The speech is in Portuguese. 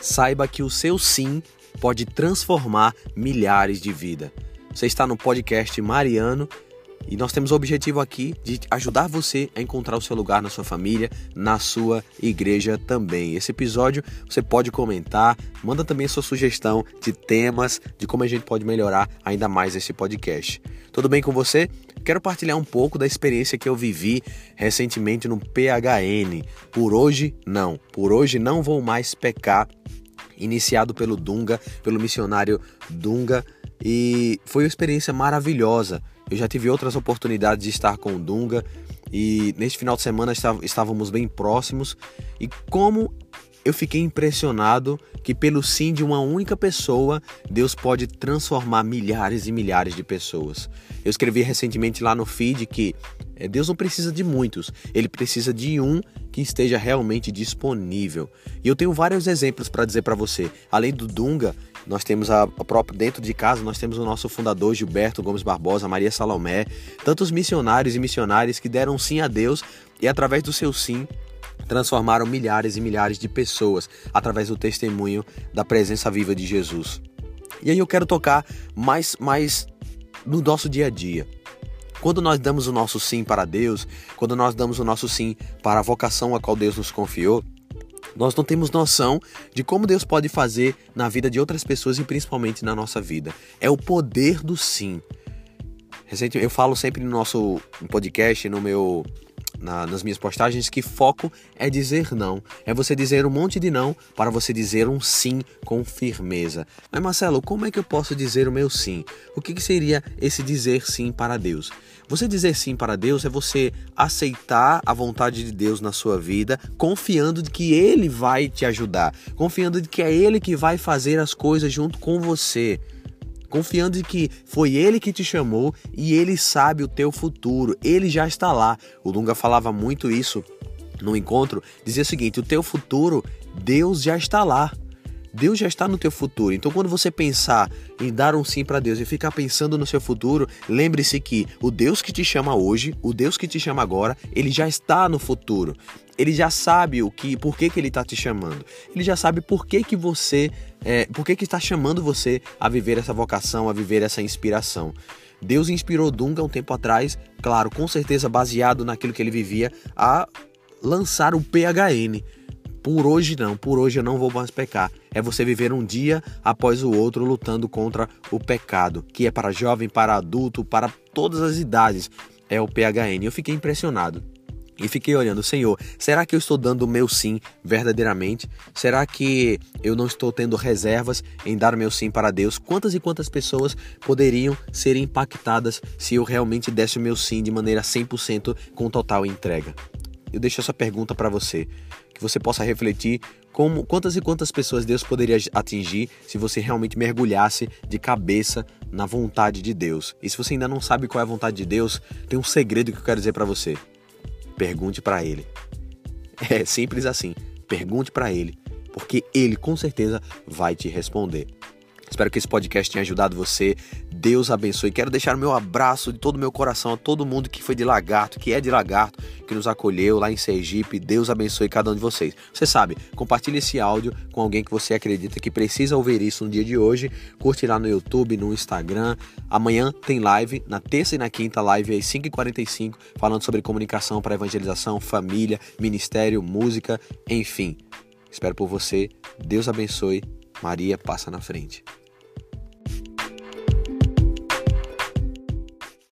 saiba que o seu sim pode transformar milhares de vidas. Você está no podcast Mariano e nós temos o objetivo aqui de ajudar você a encontrar o seu lugar na sua família, na sua igreja também. Esse episódio você pode comentar, manda também a sua sugestão de temas, de como a gente pode melhorar ainda mais esse podcast. Tudo bem com você? Quero partilhar um pouco da experiência que eu vivi recentemente no PHN. Por hoje, não. Por hoje não vou mais pecar. Iniciado pelo Dunga, pelo missionário Dunga, e foi uma experiência maravilhosa. Eu já tive outras oportunidades de estar com o Dunga e neste final de semana estávamos bem próximos e como eu fiquei impressionado que pelo sim de uma única pessoa, Deus pode transformar milhares e milhares de pessoas. Eu escrevi recentemente lá no feed que eh, Deus não precisa de muitos, ele precisa de um que esteja realmente disponível. E eu tenho vários exemplos para dizer para você. Além do Dunga, nós temos a, a própria dentro de casa, nós temos o nosso fundador Gilberto Gomes Barbosa, Maria Salomé, tantos missionários e missionárias que deram sim a Deus e através do seu sim transformaram milhares e milhares de pessoas através do testemunho da presença viva de Jesus. E aí eu quero tocar mais mais no nosso dia a dia. Quando nós damos o nosso sim para Deus, quando nós damos o nosso sim para a vocação a qual Deus nos confiou, nós não temos noção de como Deus pode fazer na vida de outras pessoas e principalmente na nossa vida. É o poder do sim. Eu falo sempre no nosso podcast, no meu na, nas minhas postagens que foco é dizer não. É você dizer um monte de não para você dizer um sim com firmeza. Mas Marcelo, como é que eu posso dizer o meu sim? O que, que seria esse dizer sim para Deus? Você dizer sim para Deus é você aceitar a vontade de Deus na sua vida, confiando de que Ele vai te ajudar, confiando de que é Ele que vai fazer as coisas junto com você confiando de que foi ele que te chamou e ele sabe o teu futuro, ele já está lá. O Lunga falava muito isso no encontro, dizia o seguinte: o teu futuro, Deus já está lá. Deus já está no teu futuro. Então, quando você pensar em dar um sim para Deus e ficar pensando no seu futuro, lembre-se que o Deus que te chama hoje, o Deus que te chama agora, ele já está no futuro. Ele já sabe o que, por que, que ele está te chamando. Ele já sabe por que, que você, é, por que, que está chamando você a viver essa vocação, a viver essa inspiração. Deus inspirou Dunga um tempo atrás, claro, com certeza baseado naquilo que ele vivia, a lançar o PHN por hoje não, por hoje eu não vou mais pecar. É você viver um dia após o outro lutando contra o pecado, que é para jovem, para adulto, para todas as idades. É o PHN. Eu fiquei impressionado. E fiquei olhando, Senhor, será que eu estou dando o meu sim verdadeiramente? Será que eu não estou tendo reservas em dar meu sim para Deus? Quantas e quantas pessoas poderiam ser impactadas se eu realmente desse o meu sim de maneira 100% com total entrega? Eu deixo essa pergunta para você que você possa refletir como quantas e quantas pessoas Deus poderia atingir se você realmente mergulhasse de cabeça na vontade de Deus. E se você ainda não sabe qual é a vontade de Deus, tem um segredo que eu quero dizer para você. Pergunte para ele. É simples assim. Pergunte para ele, porque ele com certeza vai te responder. Espero que esse podcast tenha ajudado você. Deus abençoe. Quero deixar o meu abraço de todo o meu coração a todo mundo que foi de Lagarto, que é de Lagarto, que nos acolheu lá em Sergipe. Deus abençoe cada um de vocês. Você sabe, compartilhe esse áudio com alguém que você acredita que precisa ouvir isso no dia de hoje. Curte lá no YouTube, no Instagram. Amanhã tem live, na terça e na quinta, live às 5h45, falando sobre comunicação para evangelização, família, ministério, música, enfim. Espero por você. Deus abençoe. Maria passa na frente.